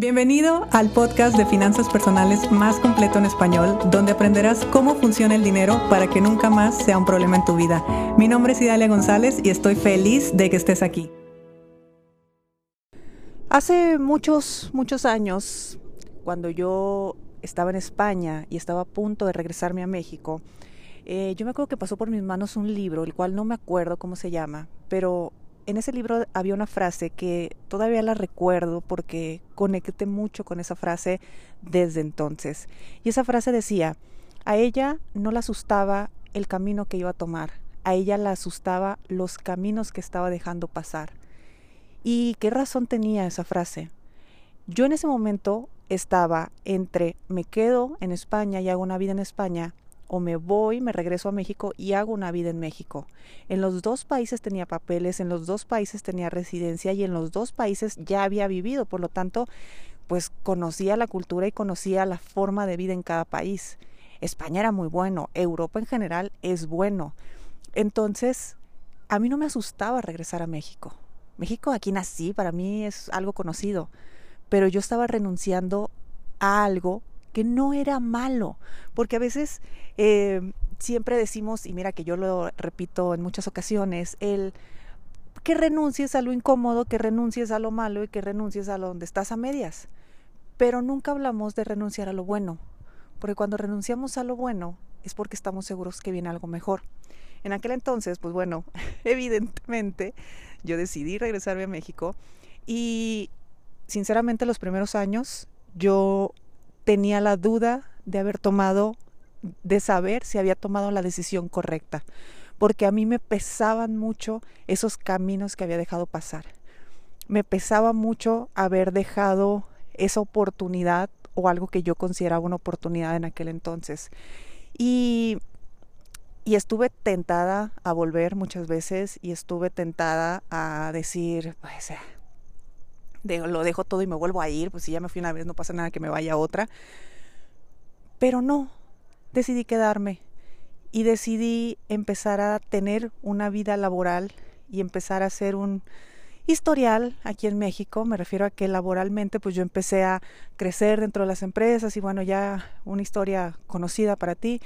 Bienvenido al podcast de finanzas personales más completo en español, donde aprenderás cómo funciona el dinero para que nunca más sea un problema en tu vida. Mi nombre es Idalia González y estoy feliz de que estés aquí. Hace muchos, muchos años, cuando yo estaba en España y estaba a punto de regresarme a México, eh, yo me acuerdo que pasó por mis manos un libro, el cual no me acuerdo cómo se llama, pero en ese libro había una frase que todavía la recuerdo porque conecté mucho con esa frase desde entonces. Y esa frase decía, a ella no la asustaba el camino que iba a tomar, a ella la asustaba los caminos que estaba dejando pasar. ¿Y qué razón tenía esa frase? Yo en ese momento estaba entre me quedo en España y hago una vida en España o me voy, me regreso a México y hago una vida en México. En los dos países tenía papeles, en los dos países tenía residencia y en los dos países ya había vivido, por lo tanto, pues conocía la cultura y conocía la forma de vida en cada país. España era muy bueno, Europa en general es bueno. Entonces, a mí no me asustaba regresar a México. México, aquí nací, para mí es algo conocido, pero yo estaba renunciando a algo que no era malo, porque a veces eh, siempre decimos, y mira que yo lo repito en muchas ocasiones, el que renuncies a lo incómodo, que renuncies a lo malo y que renuncies a lo donde estás a medias. Pero nunca hablamos de renunciar a lo bueno, porque cuando renunciamos a lo bueno es porque estamos seguros que viene algo mejor. En aquel entonces, pues bueno, evidentemente yo decidí regresarme a México y sinceramente los primeros años yo tenía la duda de haber tomado, de saber si había tomado la decisión correcta, porque a mí me pesaban mucho esos caminos que había dejado pasar. Me pesaba mucho haber dejado esa oportunidad o algo que yo consideraba una oportunidad en aquel entonces. Y, y estuve tentada a volver muchas veces y estuve tentada a decir, pues, lo dejo todo y me vuelvo a ir, pues si ya me fui una vez no pasa nada que me vaya otra. Pero no, decidí quedarme y decidí empezar a tener una vida laboral y empezar a hacer un historial aquí en México. Me refiero a que laboralmente pues yo empecé a crecer dentro de las empresas y bueno, ya una historia conocida para ti.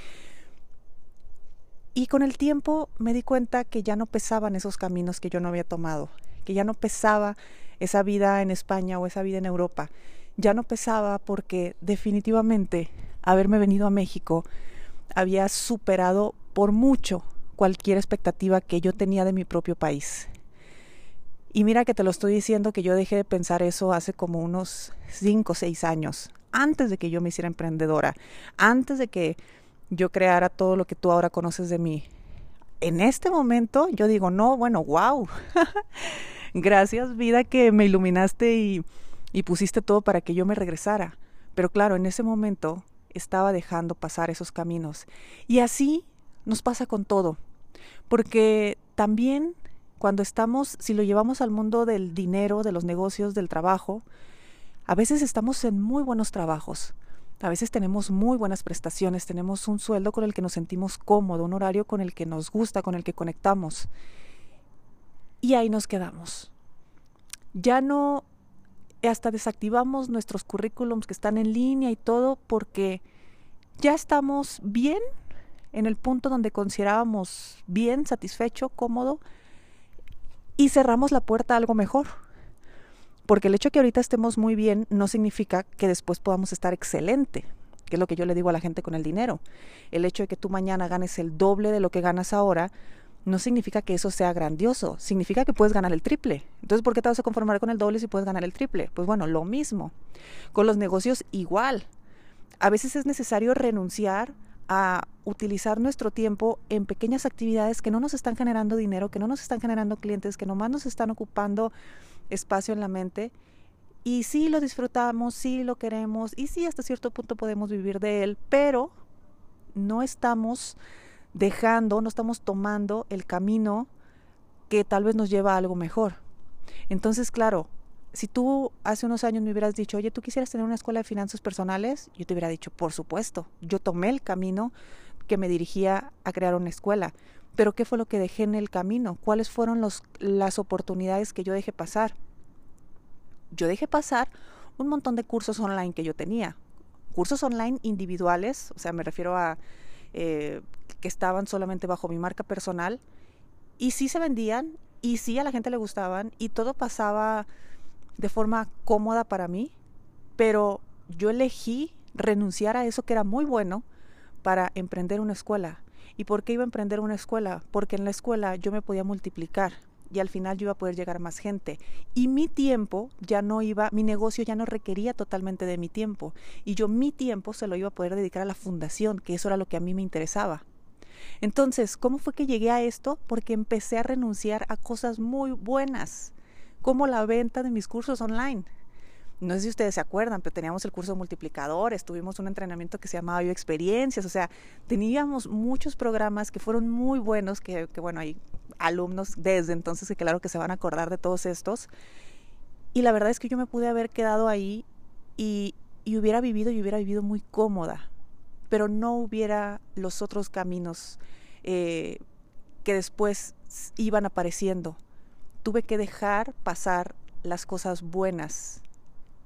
Y con el tiempo me di cuenta que ya no pesaban esos caminos que yo no había tomado, que ya no pesaba esa vida en España o esa vida en Europa. Ya no pesaba porque definitivamente haberme venido a México había superado por mucho cualquier expectativa que yo tenía de mi propio país. Y mira que te lo estoy diciendo que yo dejé de pensar eso hace como unos 5 o 6 años, antes de que yo me hiciera emprendedora, antes de que yo creara todo lo que tú ahora conoces de mí. En este momento yo digo, no, bueno, wow. Gracias vida que me iluminaste y, y pusiste todo para que yo me regresara. Pero claro, en ese momento estaba dejando pasar esos caminos. Y así nos pasa con todo. Porque también cuando estamos, si lo llevamos al mundo del dinero, de los negocios, del trabajo, a veces estamos en muy buenos trabajos. A veces tenemos muy buenas prestaciones, tenemos un sueldo con el que nos sentimos cómodo, un horario con el que nos gusta, con el que conectamos y ahí nos quedamos. Ya no, hasta desactivamos nuestros currículums que están en línea y todo porque ya estamos bien en el punto donde considerábamos bien, satisfecho, cómodo y cerramos la puerta a algo mejor. Porque el hecho de que ahorita estemos muy bien no significa que después podamos estar excelente, que es lo que yo le digo a la gente con el dinero. El hecho de que tú mañana ganes el doble de lo que ganas ahora no significa que eso sea grandioso, significa que puedes ganar el triple. Entonces, ¿por qué te vas a conformar con el doble si puedes ganar el triple? Pues bueno, lo mismo. Con los negocios igual. A veces es necesario renunciar a utilizar nuestro tiempo en pequeñas actividades que no nos están generando dinero, que no nos están generando clientes, que nomás nos están ocupando espacio en la mente. Y sí lo disfrutamos, sí lo queremos y sí hasta cierto punto podemos vivir de él, pero no estamos dejando, no estamos tomando el camino que tal vez nos lleva a algo mejor. Entonces, claro, si tú hace unos años me hubieras dicho, oye, ¿tú quisieras tener una escuela de finanzas personales? Yo te hubiera dicho, por supuesto, yo tomé el camino que me dirigía a crear una escuela. Pero ¿qué fue lo que dejé en el camino? ¿Cuáles fueron los, las oportunidades que yo dejé pasar? Yo dejé pasar un montón de cursos online que yo tenía. Cursos online individuales, o sea, me refiero a eh, estaban solamente bajo mi marca personal, y sí se vendían, y sí a la gente le gustaban, y todo pasaba de forma cómoda para mí, pero yo elegí renunciar a eso que era muy bueno para emprender una escuela. ¿Y por qué iba a emprender una escuela? Porque en la escuela yo me podía multiplicar y al final yo iba a poder llegar a más gente. Y mi tiempo ya no iba, mi negocio ya no requería totalmente de mi tiempo. Y yo mi tiempo se lo iba a poder dedicar a la fundación, que eso era lo que a mí me interesaba. Entonces, ¿cómo fue que llegué a esto? Porque empecé a renunciar a cosas muy buenas, como la venta de mis cursos online no sé si ustedes se acuerdan, pero teníamos el curso de multiplicadores, tuvimos un entrenamiento que se llamaba Yo Experiencias, o sea, teníamos muchos programas que fueron muy buenos, que, bueno, hay alumnos desde entonces que claro que se van a acordar de todos estos. Y la verdad es que yo me pude haber quedado ahí y, hubiera vivido y hubiera vivido muy cómoda, pero no hubiera los otros caminos eh, que después iban apareciendo. Tuve que dejar pasar las cosas buenas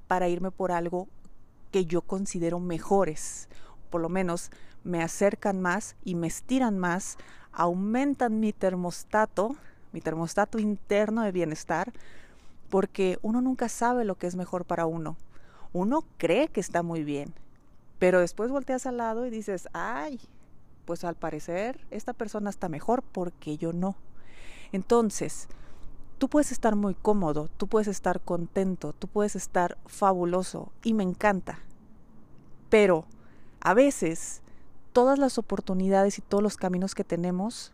para irme por algo que yo considero mejores. Por lo menos me acercan más y me estiran más, aumentan mi termostato, mi termostato interno de bienestar, porque uno nunca sabe lo que es mejor para uno. Uno cree que está muy bien, pero después volteas al lado y dices, ay, pues al parecer esta persona está mejor porque yo no. Entonces, tú puedes estar muy cómodo, tú puedes estar contento, tú puedes estar fabuloso y me encanta. Pero a veces todas las oportunidades y todos los caminos que tenemos,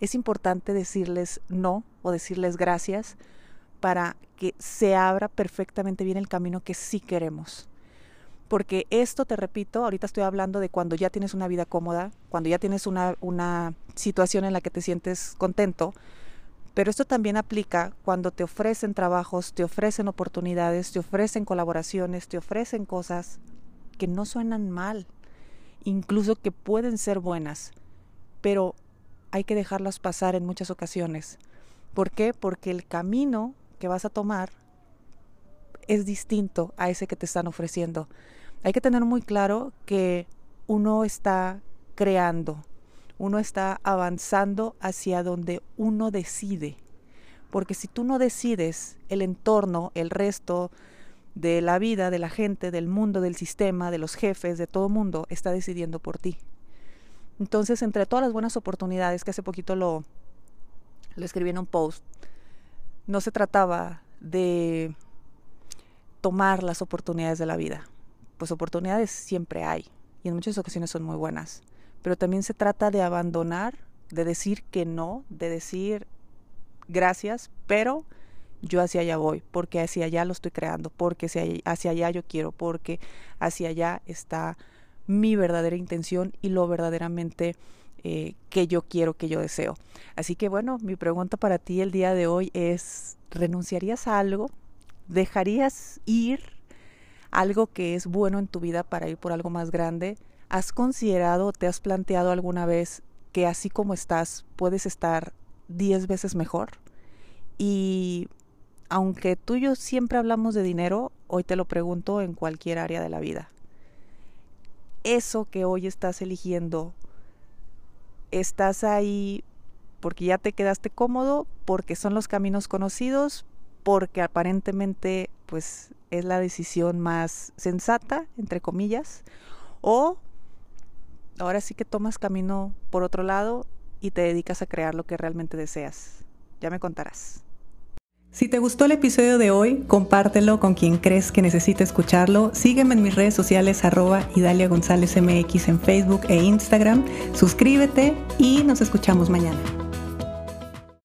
es importante decirles no o decirles gracias para que se abra perfectamente bien el camino que sí queremos. Porque esto, te repito, ahorita estoy hablando de cuando ya tienes una vida cómoda, cuando ya tienes una, una situación en la que te sientes contento, pero esto también aplica cuando te ofrecen trabajos, te ofrecen oportunidades, te ofrecen colaboraciones, te ofrecen cosas que no suenan mal, incluso que pueden ser buenas, pero hay que dejarlas pasar en muchas ocasiones. ¿Por qué? Porque el camino que vas a tomar es distinto a ese que te están ofreciendo. Hay que tener muy claro que uno está creando, uno está avanzando hacia donde uno decide. Porque si tú no decides, el entorno, el resto de la vida, de la gente, del mundo, del sistema, de los jefes, de todo mundo, está decidiendo por ti. Entonces, entre todas las buenas oportunidades, que hace poquito lo, lo escribí en un post, no se trataba de tomar las oportunidades de la vida. Pues oportunidades siempre hay y en muchas ocasiones son muy buenas pero también se trata de abandonar, de decir que no, de decir gracias, pero yo hacia allá voy, porque hacia allá lo estoy creando, porque hacia allá yo quiero, porque hacia allá está mi verdadera intención y lo verdaderamente eh, que yo quiero, que yo deseo. Así que bueno, mi pregunta para ti el día de hoy es, ¿renunciarías a algo? ¿Dejarías ir algo que es bueno en tu vida para ir por algo más grande? ¿Has considerado, te has planteado alguna vez que así como estás puedes estar diez veces mejor? Y aunque tú y yo siempre hablamos de dinero, hoy te lo pregunto en cualquier área de la vida. Eso que hoy estás eligiendo, estás ahí porque ya te quedaste cómodo, porque son los caminos conocidos, porque aparentemente pues es la decisión más sensata, entre comillas, o ahora sí que tomas camino por otro lado y te dedicas a crear lo que realmente deseas. Ya me contarás. Si te gustó el episodio de hoy, compártelo con quien crees que necesite escucharlo. Sígueme en mis redes sociales arroba Idalia González MX en Facebook e Instagram. Suscríbete y nos escuchamos mañana.